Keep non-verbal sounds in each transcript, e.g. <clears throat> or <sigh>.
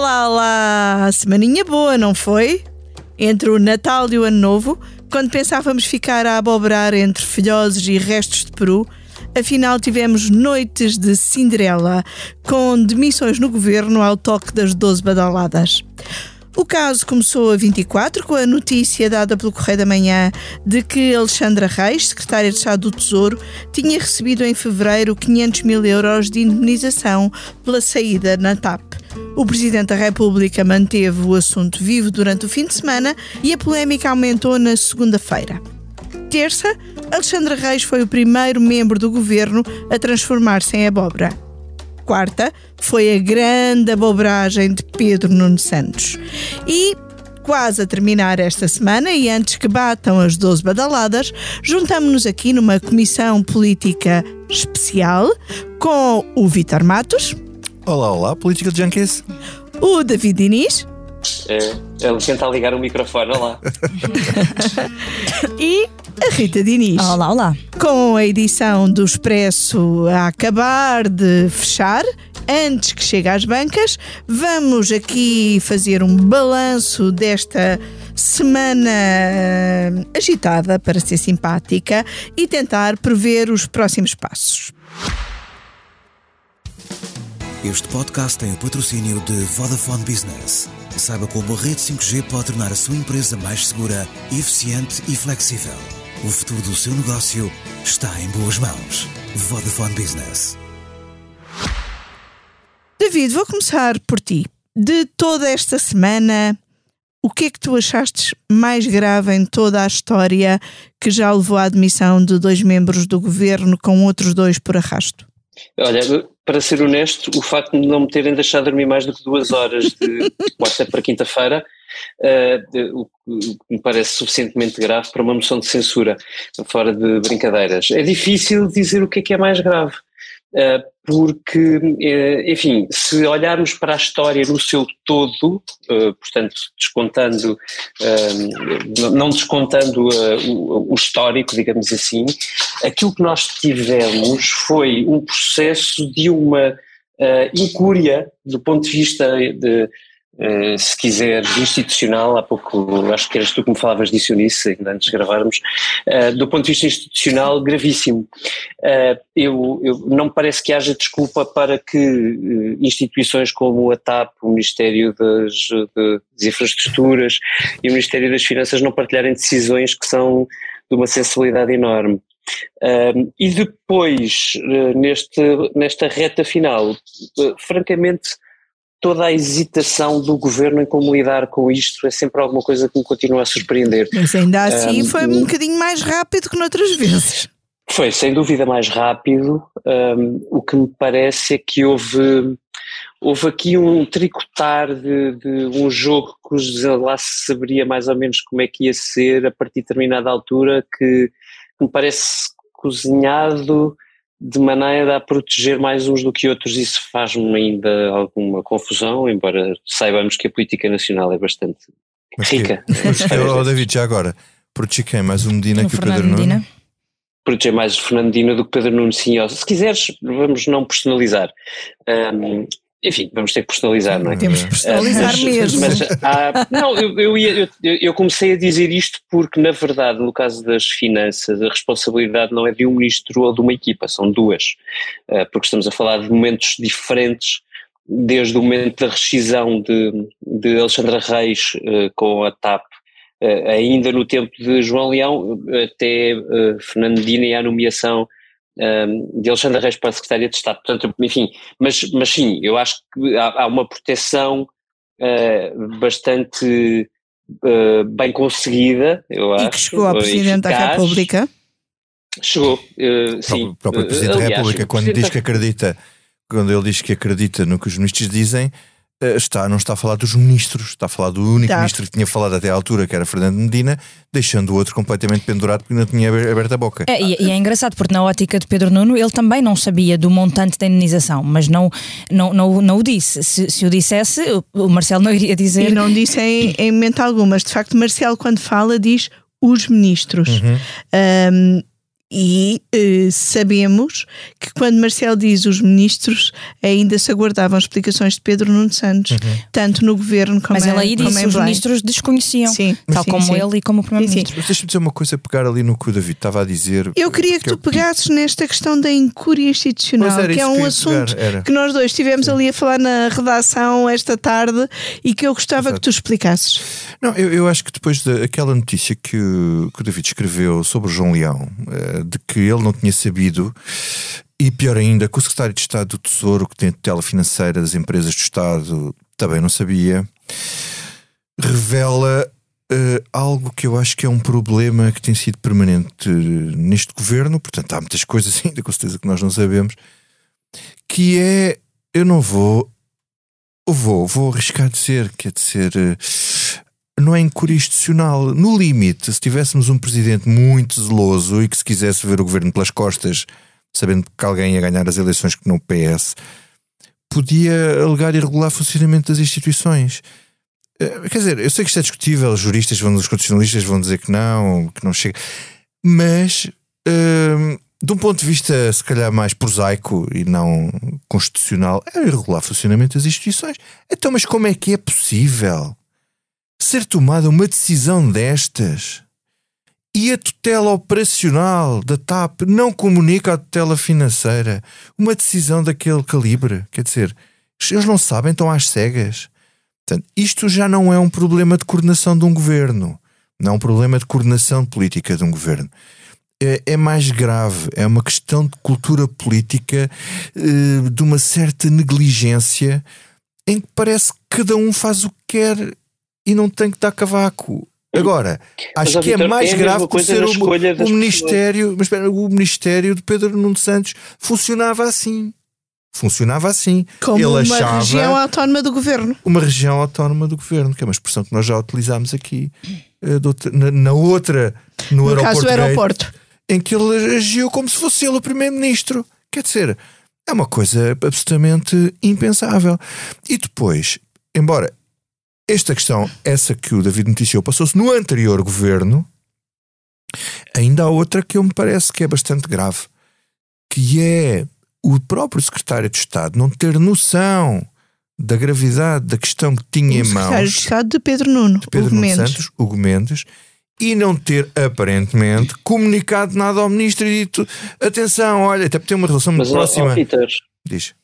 Olá, olá! Semaninha boa, não foi? Entre o Natal e o Ano Novo, quando pensávamos ficar a abobrar entre filhoses e restos de peru, afinal tivemos noites de Cinderela, com demissões no governo ao toque das 12 badaladas. O caso começou a 24 com a notícia dada pelo Correio da Manhã de que Alexandra Reis, secretária de Estado do Tesouro, tinha recebido em fevereiro 500 mil euros de indemnização pela saída na TAP. O Presidente da República manteve o assunto vivo durante o fim de semana e a polémica aumentou na segunda-feira. Terça, Alexandra Reis foi o primeiro membro do governo a transformar-se em abóbora quarta foi a grande abobragem de Pedro Nuno Santos. E quase a terminar esta semana e antes que batam as 12 badaladas, juntamos-nos aqui numa comissão política especial com o Vitor Matos. Olá, olá, Política de Junkies. O David Diniz. É, ele tenta ligar o microfone, olá. <laughs> <laughs> e a Rita Diniz. Olá, olá. Com a edição do Expresso a acabar de fechar, antes que chegue às bancas, vamos aqui fazer um balanço desta semana agitada, para ser simpática, e tentar prever os próximos passos. Este podcast tem o patrocínio de Vodafone Business. Saiba como a rede 5G pode tornar a sua empresa mais segura, eficiente e flexível. O futuro do seu negócio está em boas mãos. Vodafone Business. David, vou começar por ti. De toda esta semana, o que é que tu achaste mais grave em toda a história que já levou à admissão de dois membros do governo com outros dois por arrasto? Olha, para ser honesto, o facto de não me terem deixado dormir mais do que duas horas de quarta para quinta-feira uh, o que me parece suficientemente grave para uma moção de censura, fora de brincadeiras. É difícil dizer o que é que é mais grave. Uh, porque, uh, enfim, se olharmos para a história no seu todo, portanto, descontando, não descontando o, o, histórico, digamos assim, aquilo que nós tivemos foi um processo de uma incúria do ponto de vista de, Uh, se quiser, institucional, há pouco acho que eras tu que me falavas disso ainda antes de gravarmos, uh, do ponto de vista institucional, gravíssimo. Uh, eu, eu, não me parece que haja desculpa para que instituições como a TAP, o Ministério das, das Infraestruturas e o Ministério das Finanças não partilharem decisões que são de uma sensibilidade enorme. e depois, neste, nesta reta final, francamente, toda a hesitação do governo em como lidar com isto é sempre alguma coisa que me continua a surpreender. Mas ainda assim um, foi um bocadinho mais rápido que noutras vezes. Foi, sem dúvida, mais rápido. Um, o que me parece é que houve, houve aqui um tricotar de, de um jogo lá se saberia mais ou menos como é que ia ser a partir de determinada altura, que, que me parece cozinhado de maneira a proteger mais uns do que outros. Isso faz-me ainda alguma confusão, embora saibamos que a política nacional é bastante mas rica. Mas, oh, <laughs> David, já agora, proteger quem? Mais o Medina que o Pedro Medina? Nuno? Proteger mais o Fernando Medina do que Pedro Nuno, sim. Se quiseres, vamos não personalizar. Um, enfim, vamos ter que personalizar, não é? Temos que personalizar mas, mesmo. Mas, há, não, eu, eu, eu, eu, comecei a dizer isto porque, na verdade, no caso das finanças, a responsabilidade não é de um ministro ou de uma equipa, são duas. Eh, porque estamos a falar de momentos diferentes, desde o momento da rescisão de, de Alexandra Reis eh, com a TAP, eh, ainda no tempo de João Leão, até Fernando Dina e a nomeação de Alexandre Reis para a Secretaria de Estado. Portanto, enfim, mas, mas sim, eu acho que há, há uma proteção uh, bastante uh, bem conseguida, eu e acho. que chegou ao Presidente eficaz. da República. Chegou, uh, sim. O próprio Presidente aliás, da República, quando diz que acredita, quando ele diz que acredita no que os ministros dizem, está, não está a falar dos ministros, está a falar do único tá. ministro que tinha falado até à altura, que era Fernando Medina, deixando o outro completamente pendurado porque não tinha aberto a boca. É, e, e, é engraçado porque na ótica de Pedro Nuno ele também não sabia do montante da indenização, mas não, não, não, não o disse. Se, se o dissesse, o Marcelo não iria dizer. E não disse em, em momento algum, mas de facto Marcelo quando fala diz os ministros. Uhum. Um, E eh, sabemos que quando Marcelo diz os ministros ainda se aguardavam explicações de Pedro Nuno Santos, uhum. tanto no governo como Mas ele aí disse os ministros desconheciam, sim, tal sim, como sim. ele e como o primeiro-ministro. Mas deixa-me dizer uma coisa, pegar ali no que o David estava a dizer. Eu queria que, tu eu... pegasses nesta questão da incúria institucional, que é um que assunto que nós dois estivemos ali a falar na redação esta tarde e que eu gostava Exato. que tu explicasses. Não, eu, eu acho que depois daquela notícia que, que o David escreveu sobre o João Leão, eh, de que ele não tinha sabido, e pior ainda, que o secretário de Estado do Tesouro, que tem tutela financeira das empresas do Estado, também não sabia, revela uh, algo que eu acho que é um problema que tem sido permanente neste governo. Portanto, há muitas coisas <laughs> ainda, com certeza, que nós não sabemos, que é. Eu não vou. Vou, vou arriscar dizer, quer dizer. Uh, não é incúria institucional. No limite, se tivéssemos um presidente muito zeloso e que se quisesse ver o governo pelas costas, sabendo que alguém ia ganhar as eleições que não o PS, podia alegar irregular funcionamento das instituições. Eh, quer dizer, eu sei que isto é discutível, os juristas vão, os constitucionalistas vão dizer que não, que não chega, mas hum, de um ponto de vista se calhar mais prosaico e não constitucional, é irregular funcionamento das instituições. Então, mas como é que é possível? Ser tomada uma decisão destas e a tutela operacional da TAP não comunica à tutela financeira uma decisão daquele calibre? Quer dizer, eles não sabem, estão às cegas. Portanto, isto já não é um problema de coordenação de um governo, não é um problema de coordenação política de um governo. É, é mais grave, é uma questão de cultura política, eh, de uma certa negligência em que parece que cada um faz o que quer e não tem que dar cavaco. Agora, acho mas, que Victor, é mais é grave por ser o, o Ministério, mas espera, o Ministério de Pedro Nuno Santos funcionava assim. Funcionava assim. Como Ele uma achava região autónoma do governo. Uma região autónoma do governo, que é uma expressão que nós já utilizámos aqui na, na, outra, no, no aeroporto, caso do aeroporto. Gate, em que ele agiu como se fosse ele o primeiro-ministro. Quer dizer, é uma coisa absolutamente impensável. E depois, embora esta questão, essa que o David noticiou, passou-se no anterior governo. Ainda há outra que eu me parece que é bastante grave, que é o próprio secretário de Estado não ter noção da gravidade da questão que tinha o em mãos. secretário de Estado de Pedro Nuno, de Pedro Hugo Nuno Mendes. Santos, Hugo Mendes, e não ter aparentemente comunicado nada ao ministro e dito atenção, olha, até porque tem uma relação muito Mas, próxima. Ó, Diz.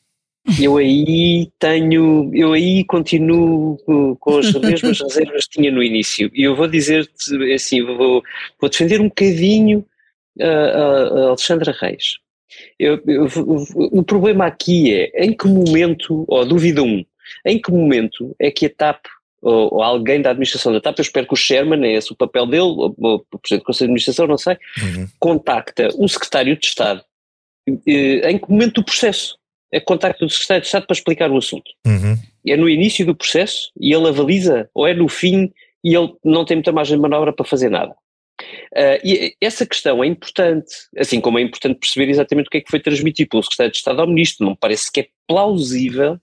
Eu aí tenho, eu aí continuo com as <laughs> mesmas reservas que tinha no início. E eu vou dizer-te assim, vou, vou defender um bocadinho a, a, Alexandra Reis. Eu, eu, o problema aqui é em que momento, ou dúvida um, em que momento é que a TAP ou, ou, alguém da administração da TAP, eu espero que o Sherman, é esse o papel dele, ou, ou o Presidente do Conselho de Administração, não sei, uhum. contacta um secretário de Estado eh, em que momento do processo? É contacto do secretário de Estado para explicar o assunto. Uhum. É no início do processo e ele avaliza, ou é no fim e ele não tem muita margem de manobra para fazer nada. Uh, e essa questão é importante, assim como é importante perceber exatamente o que é que foi transmitido pelo secretário de Estado ao ministro. Não me parece que é plausível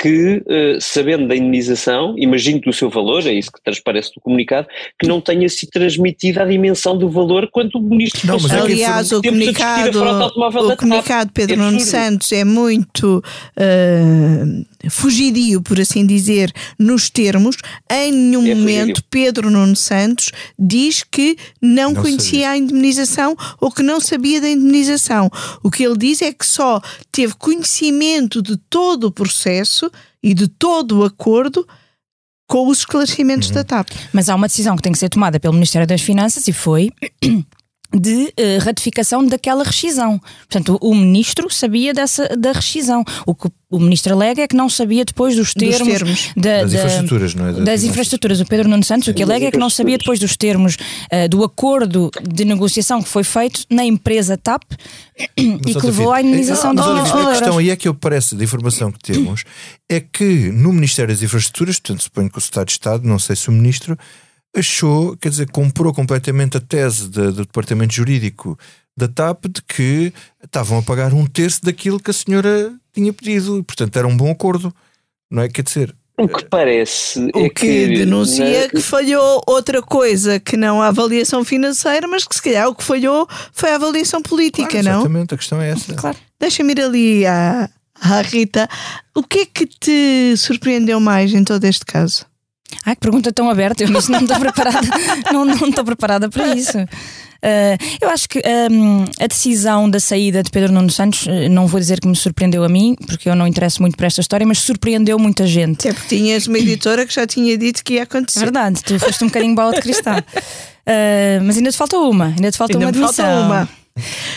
que, uh, sabendo da indenização, imagino do seu valor, é isso que transparece do comunicado, que não tenha sido transmitida a dimensão do valor quando o ministro não, mas é Aliás, o comunicado, o comunicado Pedro é Nuno Santos é muito uh, fugidio, por assim dizer, nos termos. Em nenhum é momento. Pedro Nuno Santos diz que não, não conhecia sabia. a indemnização ou que não sabia da indemnização. O que ele diz é que só teve conhecimento de todo o processo e de todo o acordo com os esclarecimentos uhum. da TAP. Mas há uma decisão que tem que ser tomada pelo Ministério das Finanças e foi de uh, ratificação daquela rescisão. Portanto, o, o, ministro sabia dessa da rescisão. O que o ministro alega é que não sabia depois dos termos, dos termos. Da, das da, infraestruturas, não é? Das, das infraestruturas. O Pedro Nuno Santos o que alega é que não sabia depois dos termos uh, do acordo de negociação que foi feito na empresa TAP mas, e que levou à indenização dos euros. A questão aí é que eu parece, da informação que temos, é que no Ministério das Infraestruturas, portanto suponho que o Estado de Estado, não sei se o ministro, achou, quer dizer, comprou completamente a tese de, do departamento jurídico da TAP de que estavam a pagar um terço daquilo que a senhora tinha pedido e, portanto, era um bom acordo, não é? Quer dizer, O que parece. O é que, que denuncia na... que falhou outra coisa que não a avaliação financeira, mas que se calhar o que falhou foi a avaliação política, claro, não? Exatamente, a questão é essa. Claro. Deixa-me ir ali à, à Rita. O que é que te surpreendeu mais em todo este caso? Ai, que pergunta tão aberta, eu não estou preparada, <laughs> não, não estou preparada para isso. Uh, eu acho que um, a decisão da saída de Pedro Nuno Santos, uh, não vou dizer que me surpreendeu a mim, porque eu não interesso muito para esta história, mas surpreendeu muita gente. É porque tinhas uma editora que já tinha dito que ia acontecer. É verdade, tu foste um bocadinho bola de cristal. Uh, <laughs> mas ainda te falta uma, ainda te falta ainda uma. Falta uma.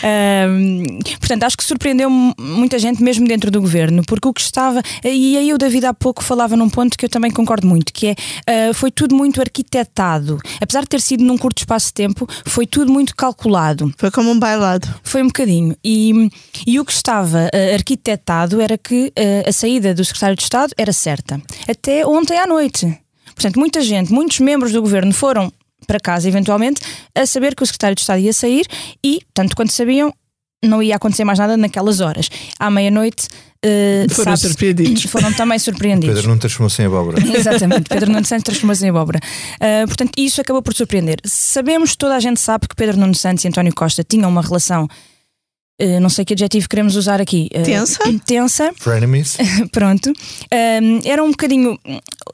Um, portanto, acho que surpreendeu muita gente, mesmo dentro do governo, porque o que estava. E aí o David há pouco falava num ponto que eu também concordo muito, que é uh, foi tudo muito arquitetado. Apesar de ter sido num curto espaço de tempo, foi tudo muito calculado. Foi como um bailado. Foi um bocadinho. E, e o que estava uh, arquitetado era que uh, a saída do secretário de Estado era certa. Até ontem à noite. Portanto, muita gente, muitos membros do governo foram para casa, eventualmente, a saber que o secretário de Estado ia sair e, tanto quanto sabiam, não ia acontecer mais nada naquelas horas. À meia-noite. Uh, foram surpreendidos. <laughs> Foram também surpreendidos. Pedro não transformou-se em abóbora. <laughs> Exatamente, Pedro Nuno Santos transformou-se em abóbora. Uh, portanto, isso acabou por surpreender. Sabemos, toda a gente sabe que Pedro Nuno Santos e António Costa tinham uma relação. Uh, não sei que adjetivo queremos usar aqui. tensa? Tensa. Frenemies. <laughs> Pronto. eram um bocadinho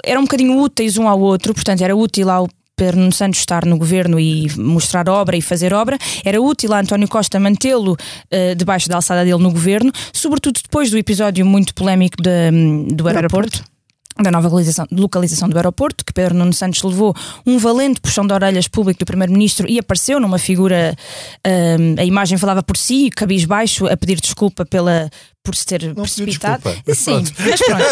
eram um bocadinho úteis um ao outro, portanto, era útil ao Nuno Santos estar no governo e mostrar obra e fazer obra, era útil a António Costa mantê-lo uh, debaixo da alçada dele no governo, sobretudo depois do episódio muito polémico de, do aeroporto. aeroporto da nova localização, localização, do aeroporto, que Pedro Nuno Santos levou um valente puxão de orelhas público do Primeiro-Ministro e apareceu numa figura, um, a imagem falava por si, cabisbaixo, a pedir desculpa pela, por se ter não precipitado. Sim, mas pronto.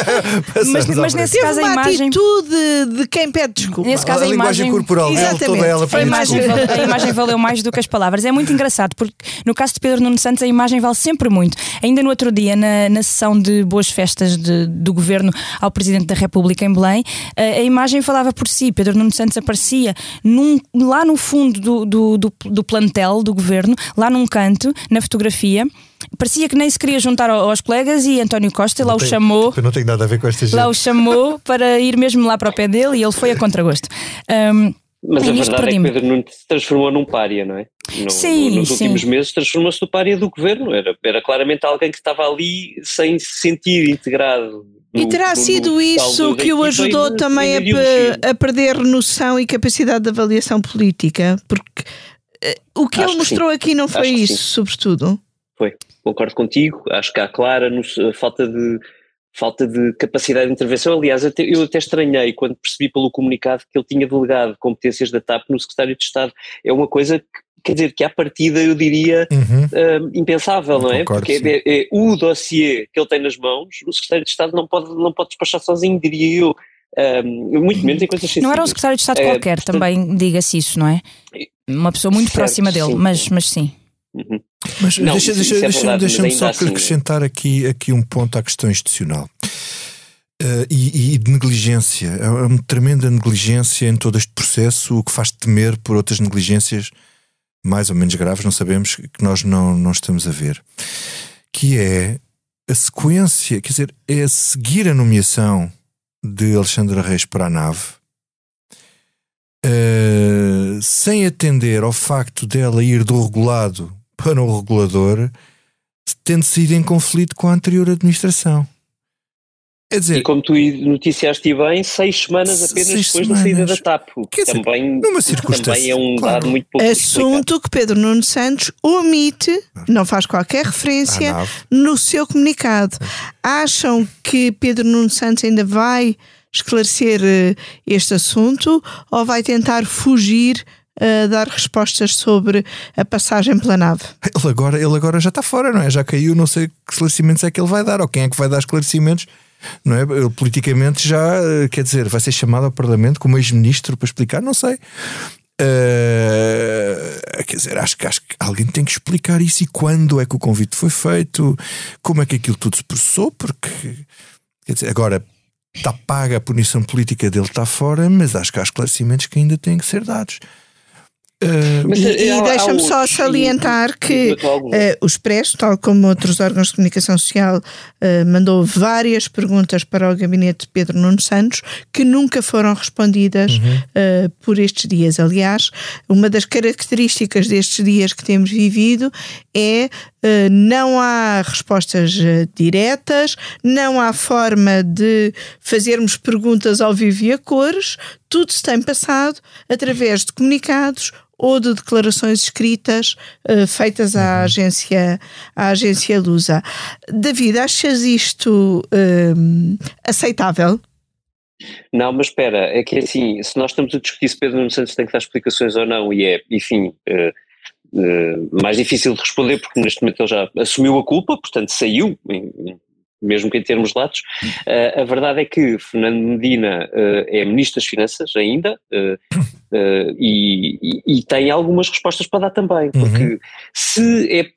<laughs> mas, mas nesse caso a imagem. atitude de quem pede desculpa. Nesse caso, a, a linguagem corporal dele, toda ela a imagem, a imagem valeu mais do que as palavras. É muito engraçado, porque no caso de Pedro Nuno Santos, a imagem vale sempre muito. Ainda no outro dia, na, na sessão de boas festas de, do governo ao Presidente da República em Belém, a, a imagem falava por si. Pedro Nuno Santos aparecia num, lá no fundo do, do, do, do plantel do governo, lá num canto, na fotografia parecia que nem se queria juntar aos colegas e António Costa lá o chamou. Eu não tenho nada a ver com esta gente. Lá o chamou <laughs> para ir mesmo lá para o pé dele e ele foi a contragosto. Um, mas a verdade é que Pedro Nuno se transformou num pária, não é? No, sim, no, nos últimos sim. meses transformou-se no pária do governo. Era, era claramente alguém que estava ali sem se sentir integrado. No, e terá sido isso que o ajudou também a, a, perder noção e capacidade de avaliação política? Porque uh, o que Acho ele mostrou sim. aqui não foi Acho isso, sobretudo? Foi, concordo contigo. Acho que há clara no, falta de falta de capacidade de intervenção. Aliás, até, eu até estranhei quando percebi pelo comunicado que ele tinha delegado competências da TAP no secretário de Estado. É uma coisa que, quer dizer, que à partida eu diria uhum. uh, impensável, não é? Concordo, Porque é, é, é, o dossiê que ele tem nas mãos, o secretário de Estado não pode, não pode despachar sozinho, diria eu. Um, muito menos em coisas sensíveis. Não era um secretário de Estado qualquer, portanto, também diga-se isso, não é? Uma pessoa muito certo, próxima dele, sim. mas, mas sim. Uhum. Mas Não, deixa, deixa, é deixa, só assim- acrescentar aqui, aqui um ponto à questão institucional. Uh, e, e, de negligência, é uma tremenda negligência em todo este processo, o que faz temer por outras negligências mais ou menos graves, não sabemos, que nós não, não estamos a ver. Que é a sequência, quer dizer, é seguir a nomeação de Alexandra Reis para a nave, uh, sem atender ao facto dela ir do regulado para o regulador, tendo sido em conflito com a anterior administração. Quer dizer, e como tu noticiaste bem, seis semanas apenas seis depois semanas. da saída da TAP, que Quer dizer, também, numa circunstância, também é um claro. dado muito pouco Assunto que Pedro Nuno Santos omite, não faz qualquer referência no seu comunicado. Acham que Pedro Nuno Santos ainda vai esclarecer eh, este assunto ou vai tentar fugir a dar respostas sobre a passagem pela nave? Ele agora, ele agora já está fora, não é? Já caiu, não sei que esclarecimentos é que ele vai dar, ou quem é que vai dar esclarecimentos, não é? Politicamente já, eh, quer dizer, vai ser chamado ao Parlamento como ex-ministro para explicar, não sei. Uh, quer dizer, acho que, acho que alguém tem que explicar isso e quando é que o convite foi feito, como é que aquilo tudo se processou, porque quer dizer, agora está paga a punição política dele, está fora, mas acho que há esclarecimentos que ainda têm que ser dados. Uh, e, e deixa-me só salientar que uh, o Expresso, tal como outros órgãos de comunicação social, uh, mandou várias perguntas para o gabinete de Pedro Nuno Santos que nunca foram respondidas uhum. por estes dias. Aliás, uma das características destes dias que temos vivido é não há respostas diretas, não há forma de fazermos perguntas ao vivo e a cores, tudo se tem passado através de comunicados ou de declarações escritas uh, feitas à uhum. agência, à agência Lusa. David, achas isto uh, aceitável? Não, mas espera, é que assim, se nós estamos a discutir se Pedro Nuno Santos tem que dar explicações ou não, e é, enfim, uh, mais difícil de responder porque neste momento ele já assumiu a culpa, portanto saiu, mesmo que em termos latos. Uh, a verdade é que Fernando Medina uh, é Ministro das Finanças ainda uh, e, e, e, tem algumas respostas para dar também, porque uhum. se, é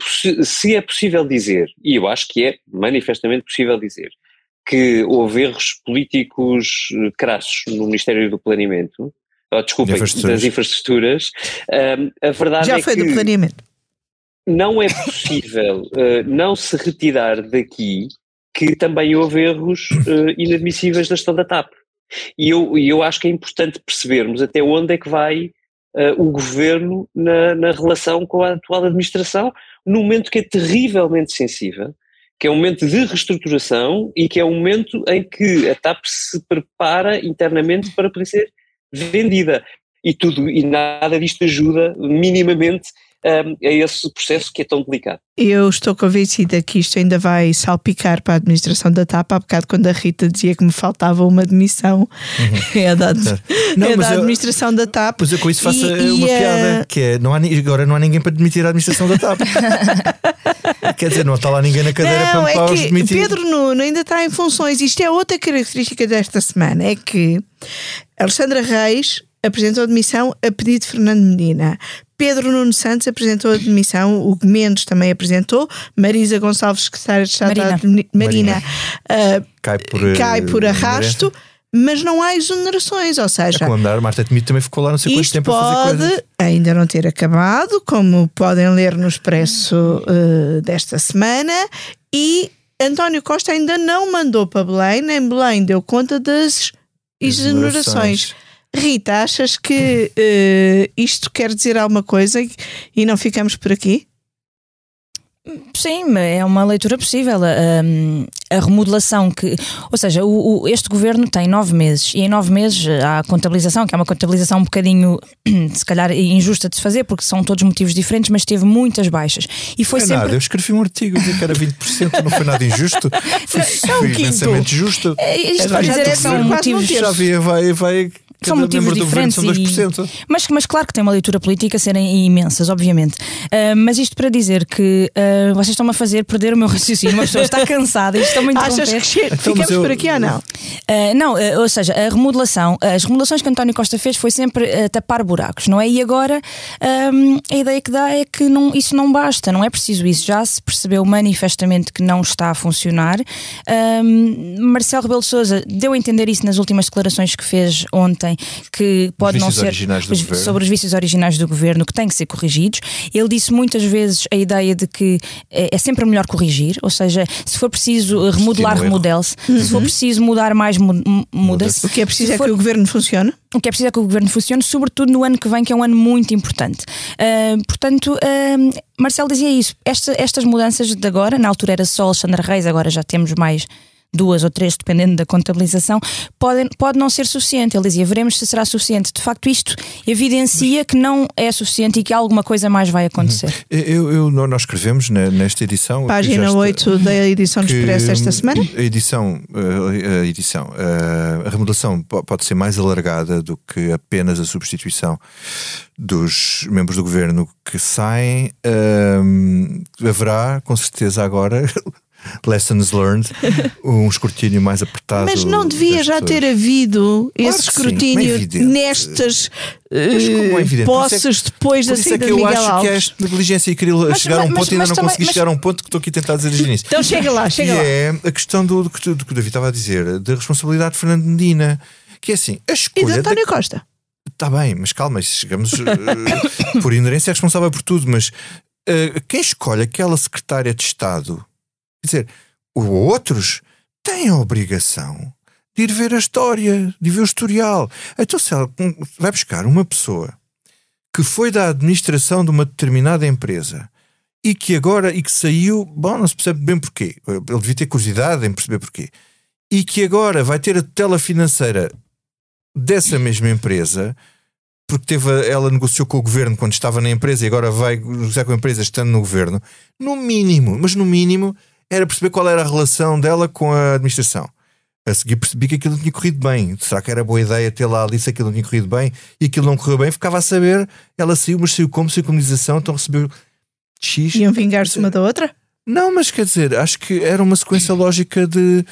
se é possível dizer, e eu acho que é manifestamente possível dizer, que houve erros políticos crassos no Ministério do Planeamento, oh, desculpem, das infraestruturas, a verdade Já é foi que... do planeamento não é possível uh, não se retirar daqui que também houve erros uh, inadmissíveis da gestão da TAP. E eu, eu acho que é importante percebermos até onde é que vai uh, o governo na, na relação com a atual administração, num momento que é terrivelmente sensível, que é um momento de reestruturação e que é um momento em que a TAP se prepara internamente para ser vendida. E tudo e nada disto ajuda minimamente um, a esse processo que é tão delicado. Eu estou convencida que isto ainda vai salpicar para a administração da TAP. Há bocado, quando a Rita dizia que me faltava uma demissão, uhum. <laughs> é da, Não, é da administração eu, da TAP. Mas eu com isso faço e, uma e piada, que é não há, agora não há ninguém para demitir a administração da TAP. <laughs> Quer dizer, não está lá ninguém na cadeira não, para, é para os demitir. Pedro Nuno ainda está em funções. Isto é outra característica desta semana, é que Alexandra Reis apresentou a demissão a pedido de Fernando Medina. Pedro Nuno Santos apresentou a demissão, o Mendes também apresentou, Marisa Gonçalves, secretária de Estado Marina, Marina uh, cai, por, cai por arrasto. Mas não há exonerações, ou seja. É comandar, Marta Temido também ficou lá não sei quanto tempo pode a fazer coisas. ainda não ter acabado, como podem ler no Expresso uh, desta semana, e António Costa ainda não mandou para Belém, nem Belém deu conta das exonerações. Rita, achas que uh, isto quer dizer alguma coisa e, não ficamos por aqui? Sim, é uma leitura possível. A, a remodelação que. Ou seja, o, o, este governo tem nove meses e em nove meses há a contabilização, que é uma contabilização um bocadinho, <clears throat> se calhar, injusta de se fazer, porque são todos motivos diferentes, mas teve muitas baixas. E foi não é sempre. Nada, eu escrevi um artigo dizia que era 20%, não foi nada injusto. <laughs> Foi, foi imensamente justo. É, isto para dizer é que são motivos. Já havia, vai, vai são motivos diferentes. São 2%. E, mas, mas claro que tem uma leitura política serem imensas, obviamente. Uh, mas isto para dizer que uh, vocês estão-me a fazer perder o meu <laughs> raciocínio. Uma pessoa está cansada e estão-me a Achas que então, ficamos eu... por aqui ou não? Uh, não, ou seja, a remodelação, as remodelações que António Costa fez foi sempre tapar buracos, não é? E agora a ideia que dá é que não, isso não basta, não é preciso isso. Já se percebeu manifestamente que não está a funcionar. Marcelo Rebelo de Souza deu a entender isso nas últimas declarações que fez ontem que pode não ser os, sobre os vícios originais do governo que têm que ser corrigidos. Ele disse muitas vezes a ideia de que é, é sempre melhor corrigir, ou seja, se for preciso remodelar, remodele-se. Uhum. Se for preciso mudar mais, muda-se. O que é preciso é for... que o governo funcione? O que é preciso é que o governo funcione, sobretudo no ano que vem, que é um ano muito importante. Uh, portanto, uh, Marcelo dizia isso. Esta, estas mudanças de agora, na altura era só Alexandre Reis, agora já temos mais duas ou três, dependendo da contabilização, pode, pode não ser suficiente. Ele dizia, veremos se será suficiente. De facto, isto evidencia que não é suficiente e que alguma coisa mais vai acontecer. Uhum. Eu, eu, nós escrevemos nesta edição. Página está, 8 da edição do Expresso esta semana. A edição, eh, a, edição, eh, a remodelação pode ser mais alargada do que apenas a substituição dos membros do governo que saem. Um, haverá, com certeza, agora Lessons learned, <laughs> um escrutínio mais apertado. Mas não devia já ter havido claro esse escrutínio sim, é nestas uh, posses depois da saída de Miguel Alves. Eu acho que é esta negligência e queria mas, chegar a um mas, ponto e ainda não também, consegui chegar a um ponto que estou aqui a tentar dizer desde o início. Então chega lá, chega e lá. é a questão do, do, do, do que o David estava a dizer, da responsabilidade de Fernando Medina, que é assim, a escolha... E de António Costa Está bem, mas calma, chegamos. uh, <coughs> por inerência é responsável por tudo, mas uh, quem escolhe aquela secretária de Estado, quer dizer, outros têm a obrigação de ir ver a história, de ver o historial. Então, se ela vai buscar uma pessoa que foi da administração de uma determinada empresa e que agora e que saiu, bom, não se percebe bem porquê. Ele devia ter curiosidade em perceber porquê. E que agora vai ter a tutela financeira dessa mesma empresa, porque teve, ela negociou com o governo quando estava na empresa e agora vai negociar com a empresa estando no governo. No mínimo, mas no mínimo, era perceber qual era a relação dela com a administração. A seguir percebi que aquilo não tinha corrido bem. Será que era boa ideia ter lá ali se aquilo não tinha corrido bem e aquilo não correu bem? Ficava a saber, ela saiu, mas saiu como? Saiu comunização, então recebeu X. Iam vingar-se uma da outra? Não, mas quer dizer, acho que era uma sequência lógica de.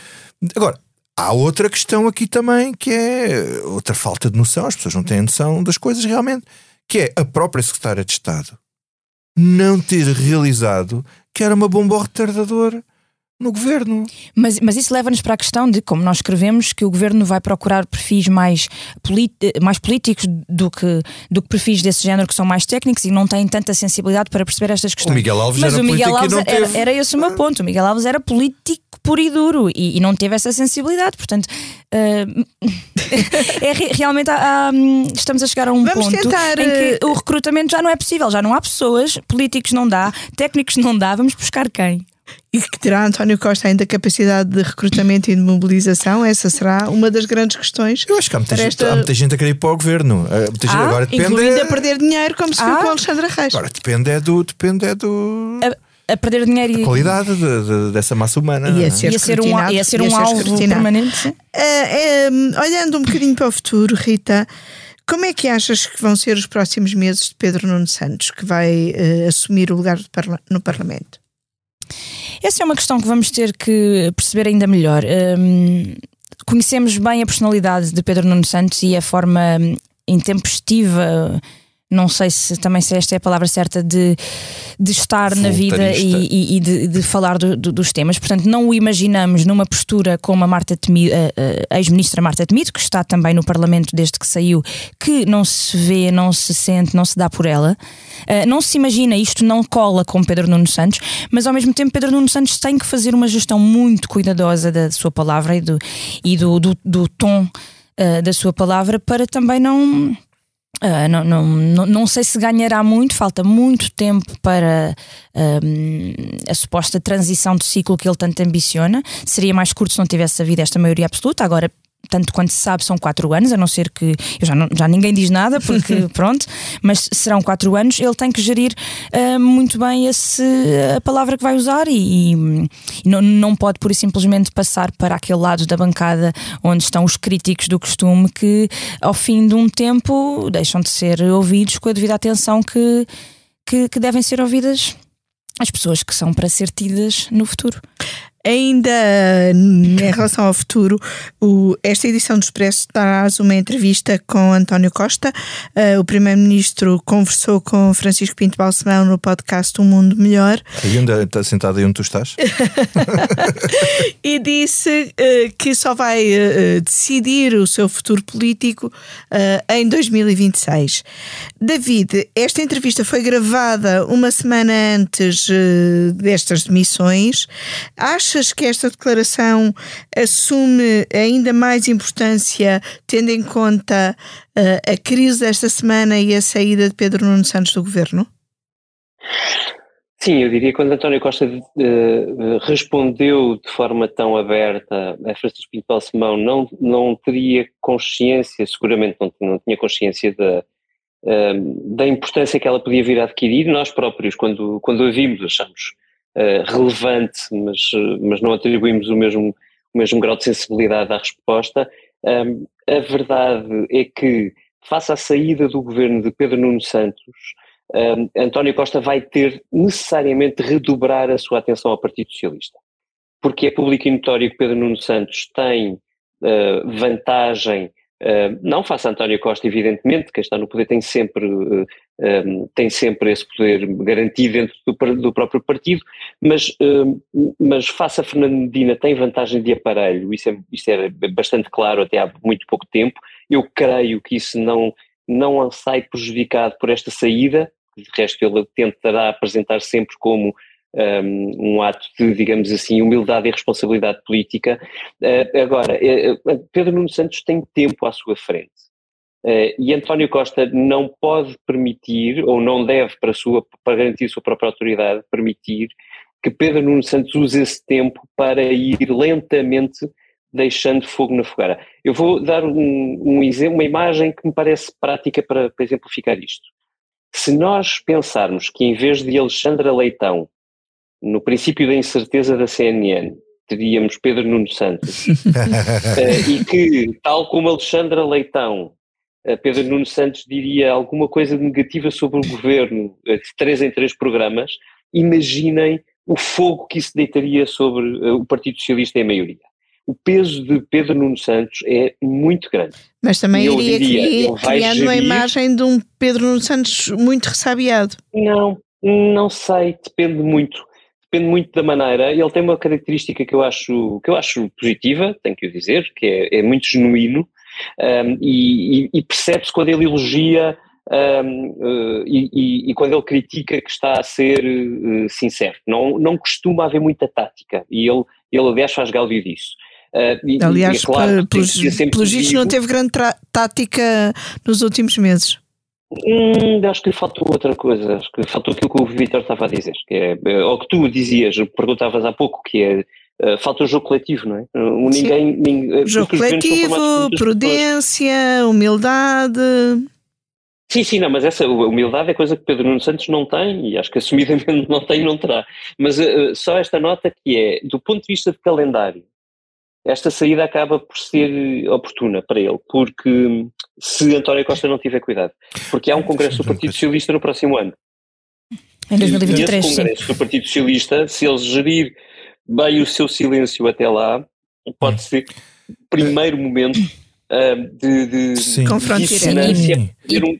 Agora, há outra questão aqui também que é outra falta de noção, as pessoas não têm noção das coisas realmente, que é a própria Secretária de Estado não ter realizado que era uma bomba retardadora no governo. Mas, mas isso leva-nos para a questão de, como nós escrevemos, que o governo vai procurar perfis mais, mais políticos do que, do que perfis desse género que são mais técnicos e não têm tanta sensibilidade para perceber estas questões. O Miguel Alves mas era o Miguel Alves era, teve... era, esse o meu ponto. O Miguel Alves era político puro e duro e, e não teve essa sensibilidade. Portanto, uh, <laughs> é, realmente há, há, estamos a chegar a um Vamos ponto tentar, em que o recrutamento já não é possível, já não há pessoas, políticos não dá, técnicos não dá, vamos buscar quem? E que terá António Costa ainda capacidade de recrutamento e de mobilização? Essa será uma das grandes questões. Eu acho que há muita, gente, esta... há muita gente a querer ir para o governo. Muita ah, agora depende. Incluindo a perder dinheiro, como se ah. viu com Alexandra Reis. Agora depende é do. Depende é do... A, a perder dinheiro e. A qualidade de, de, dessa massa humana. E a ser, ia ser um, ia ser um alvo permanente. Uh, uh, olhando um bocadinho para o futuro, Rita. Como é que achas que vão ser os próximos meses de Pedro Nuno Santos, que vai uh, assumir o lugar parla no Parlamento? Essa é uma questão que vamos ter que perceber ainda melhor. Um, conhecemos bem a personalidade de Pedro Nuno Santos e a forma intempestiva não sei se também se esta é a palavra certa, de, de estar na vida e, e, e de, de, falar do, do, dos temas. Portanto, não o imaginamos numa postura como a Marta Temido, a, a ex-ministra Marta Temido, que está também no Parlamento desde que saiu, que não se vê, não se sente, não se dá por ela. Uh, não se imagina, isto não cola com Pedro Nuno Santos, mas ao mesmo tempo Pedro Nuno Santos tem que fazer uma gestão muito cuidadosa da sua palavra e do, e do, do, do tom uh, da sua palavra para também não Uh, não, não, não, sei se ganhará muito, falta muito tempo para a suposta transição de ciclo que ele tanto ambiciona. Seria mais curto se não tivesse havido esta maioria absoluta. Agora, tanto quanto se sabe, são quatro anos, a não ser que. Eu já, não, já ninguém diz nada, porque <laughs> pronto, mas serão quatro anos. Ele tem que gerir uh, muito bem esse, a palavra que vai usar e, e, não, não pode, por simplesmente, passar para aquele lado da bancada onde estão os críticos do costume que, ao fim de um tempo, deixam de ser ouvidos com a devida atenção que, que, que devem ser ouvidas as pessoas que são para ser tidas no futuro. Ainda em relação ao futuro, o, esta edição do Expresso traz uma entrevista com António Costa. Uh, o Primeiro-Ministro conversou com Francisco Pinto Balsemão no podcast Um Mundo Melhor. Aí onde está sentado aí onde tu estás? <laughs> e disse uh, que só vai uh, decidir o seu futuro político em 2026. David, esta entrevista foi gravada uma semana antes destas demissões. Acha achas que esta declaração assume ainda mais importância, tendo em conta uh, a crise desta semana e a saída de Pedro Nuno Santos do governo? Sim, eu diria que quando António Costa uh, respondeu de forma tão aberta a Francisco Pinto Balsemão, não, não teria consciência, seguramente não, não tinha consciência da, uh, da importância que ela podia vir a adquirir. Nós próprios, quando, quando a vimos, achamos uh, relevante, mas, mas não atribuímos o mesmo, o mesmo grau de sensibilidade à resposta. Um, a verdade é que, face à saída do governo de Pedro Nuno Santos, um, António Costa vai ter necessariamente redobrar a sua atenção ao Partido Socialista. Porque é público e notório que Pedro Nuno Santos tem uh, vantagem Não face a António Costa, evidentemente, quem está no poder tem sempre, um, tem sempre esse poder garantido dentro do, do próprio partido, mas, mas face a Fernando Medina tem vantagem de aparelho, isso é, isso é bastante claro até há muito pouco tempo. Eu creio que isso não, não sai prejudicado por esta saída, de resto ele tentará apresentar sempre como um, ato de, digamos assim, humildade e responsabilidade política. Uh, agora, uh, Pedro Nuno Santos tem tempo à sua frente. Uh, e António Costa não pode permitir, ou não deve, para, sua, para garantir a sua própria autoridade, permitir que Pedro Nuno Santos use esse tempo para ir lentamente deixando fogo na fogueira. Eu vou dar um, um exemplo, uma imagem que me parece prática para, para exemplificar isto. Se nós pensarmos que em vez de Alexandra Leitão, no princípio da incerteza da CNN, teríamos Pedro Nuno Santos, uh, <laughs> e que, tal como Alexandra Leitão, uh, Pedro Nuno Santos diria alguma coisa negativa sobre o governo uh, de três em três programas, imaginem o fogo que isso deitaria sobre o Partido Socialista em maioria o peso de Pedro Nuno Santos é muito grande. Mas também iria diria, criando gerir... a imagem de um Pedro Nuno Santos muito ressabiado. Não, não sei, depende muito. Depende muito da maneira. Ele tem uma característica que eu acho, que eu acho positiva, tenho que o dizer, que é, é muito genuíno um, e, e percebe-se quando ele elogia um, uh, e, e, quando ele critica que está a ser uh, sincero. Não, não costuma haver muita tática e ele, ele aliás faz gáudio disso. Uh, e, Aliás, e é claro, pelos, pelos vistos, não teve grande tática nos últimos meses. Hum, acho que faltou outra coisa, acho que faltou aquilo que o Vitor estava a dizer, que é, eh, ou que tu dizias, perguntavas há pouco, que é Uh, falta o jogo coletivo, não é? Uh, ninguém, ninguém, jogo coletivo, prudência, humildade. Sim, sim, não, mas essa humildade é coisa que Pedro Nuno Santos não tem e acho que assumidamente <laughs> não tem e não terá. Mas uh, só esta nota que é, do ponto de vista de calendário, esta saída acaba por ser oportuna para ele, porque se António Costa não tiver cuidado, porque há um congresso do Partido Socialista no próximo ano. Em 2023, e esse congresso sim. do Partido Socialista, se eles gerir bem o seu silêncio até lá, pode ser o primeiro momento de, de, Sim. dissonância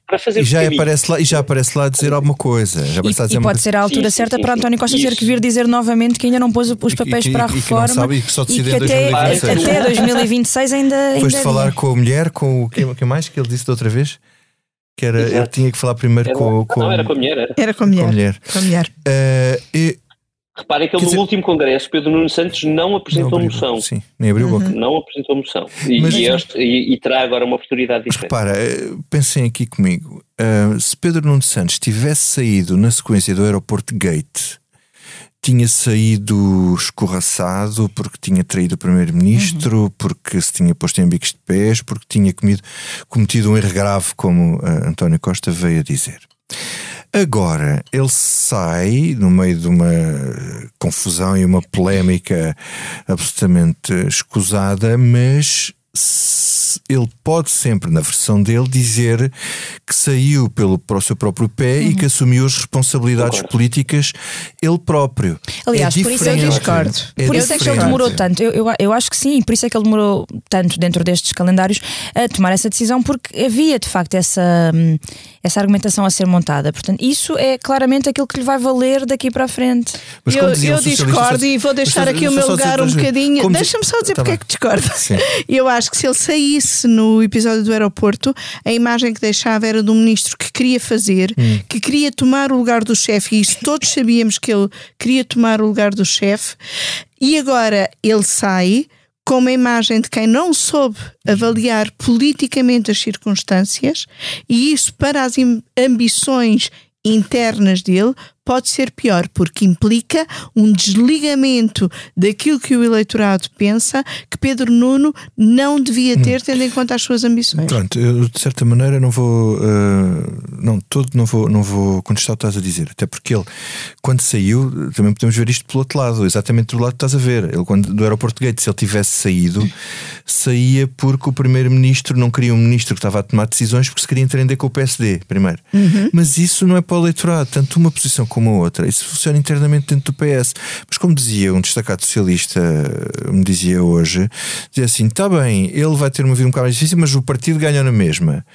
para fazer e já aparece lá E já aparece lá a dizer alguma coisa. Já e, e pode ser a altura sim, certa sim, para António Costa ter que vir dizer novamente que ainda não pôs os papéis e, para a reforma. E que, sabe, e que só decide em 2026. Até, até 2026 ainda. Depois de falar com a mulher, com o que, que mais que ele disse da outra vez? Que era, ele tinha que falar primeiro era, com, com. Não, era com a mulher. Era, era com a mulher. Com a mulher. Com a mulher. Uh, e, Reparem que ele, no dizer... último congresso, Pedro Nuno Santos não apresentou não abriu, moção. Sim, nem abriu uhum. boca. Não apresentou moção. E, Mas, e, este, e, e, terá agora uma oportunidade diferente. Repara, eh, pensem aqui comigo. Uh, se Pedro Nuno Santos tivesse saído na sequência do aeroporto Gate, tinha saído escorraçado porque tinha traído o primeiro-ministro, uhum. porque se tinha posto em bicos de pés, porque tinha comido, cometido um erro grave, como uh, António Costa veio a dizer. Agora, ele sai no meio de uma confusão e uma polémica absolutamente escusada, mas ele pode sempre, na versão dele, dizer que saiu pelo, para o seu próprio pé uhum. e que assumiu as responsabilidades Concordo. políticas ele próprio. Aliás, é por isso eu discordo. É por isso é que ele demorou tanto. Eu, eu, eu, acho que sim, por isso é que ele demorou tanto dentro destes calendários a tomar essa decisão, porque havia de facto essa, essa argumentação a ser montada. Portanto, isso é claramente aquilo que lhe vai valer daqui para a frente. Mas eu, eu discordo e vou deixar aqui o meu lugar um bocadinho. Deixa-me só dizer tá porque bem. é que discordo. <laughs> Eu acho que se ele saísse no episódio do aeroporto, a imagem que deixava era de um ministro que queria fazer, hum. que queria tomar o lugar do chefe, e isso todos sabíamos que ele queria tomar o lugar do chefe, e agora ele sai com uma imagem de quem não soube avaliar politicamente as circunstâncias, e isso para as ambições internas dele pode ser pior, porque implica um desligamento daquilo que o eleitorado pensa que Pedro Nuno não devia hum. ter, tendo em conta as suas ambições. Pronto, eu de certa maneira não vou, uh, não, todo não vou, não vou contestar o que estás a dizer, até porque ele, quando saiu, também podemos ver isto pelo outro lado, exatamente do lado que estás a ver. Ele, quando do aeroporto Gate, se ele tivesse saído, saía porque o primeiro-ministro não queria um ministro que estava a tomar decisões porque se queria entender com o PSD, primeiro. Uhum. Mas isso não é para o eleitorado, tanto uma posição como como a outra. Isso funciona internamente dentro do PS. Mas como dizia um destacado socialista, me dizia hoje, dizia assim: está bem, ele vai ter uma vida um bocado mais difícil, mas o partido ganha na mesma.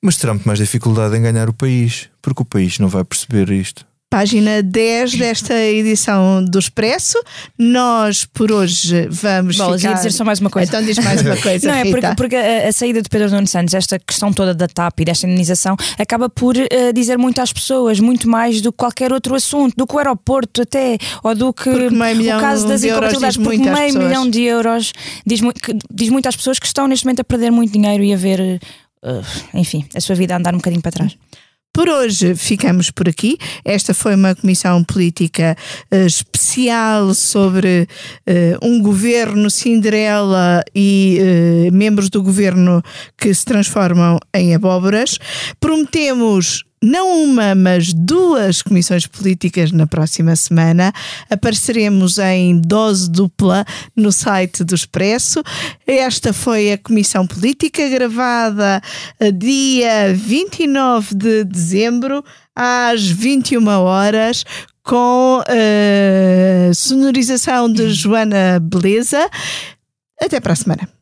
Mas terá muito mais dificuldade em ganhar o país, porque o país não vai perceber isto. Página 10 desta edição do Expresso. Nós, por hoje, vamos Bom, ficar... ia dizer só mais uma coisa. Então diz mais uma <laughs> coisa, Não, é porque, porque a, a saída de Pedro Nuno Santos, esta questão toda da TAP e desta indenização, acaba por uh, dizer muito às pessoas, muito mais do que qualquer outro assunto, do que o aeroporto até, ou do que o caso das incompatibilidades, porque meio pessoas. milhão de euros diz, que- diz muito às pessoas que estão neste momento a perder muito dinheiro e a ver, uh, enfim, a sua vida a andar um bocadinho para trás. Por hoje ficamos por aqui. Esta foi uma comissão política eh, especial sobre eh, um governo Cinderela e eh, membros do governo que se transformam em abóboras. Prometemos não uma, mas duas comissões políticas na próxima semana. Apareceremos em dose dupla no site do Expresso. Esta foi a comissão política gravada eh, dia 29 de dezembro às 21 horas com eh, sonorização de Joana Beleza. Até para a semana.